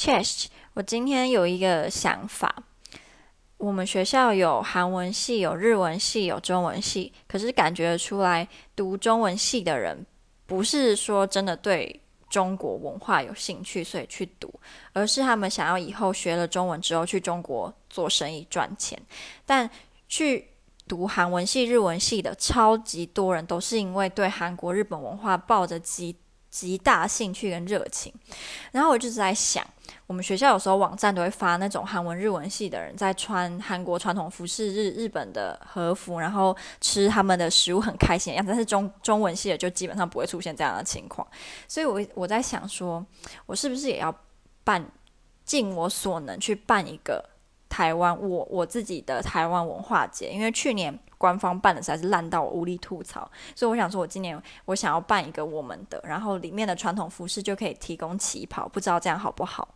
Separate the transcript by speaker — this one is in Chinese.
Speaker 1: Chess，我今天有一个想法。我们学校有韩文系、有日文系、有中文系，可是感觉出来读中文系的人不是说真的对中国文化有兴趣，所以去读，而是他们想要以后学了中文之后去中国做生意赚钱。但去读韩文系、日文系的超级多人都是因为对韩国、日本文化抱着极极大兴趣跟热情，然后我就是在想，我们学校有时候网站都会发那种韩文、日文系的人在穿韩国传统服饰、日日本的和服，然后吃他们的食物很开心的样子。但是中中文系的就基本上不会出现这样的情况，所以我我在想说，我是不是也要办，尽我所能去办一个台湾我我自己的台湾文化节，因为去年。官方办的实在是烂到无力吐槽，所以我想说，我今年我想要办一个我们的，然后里面的传统服饰就可以提供旗袍，不知道这样好不好？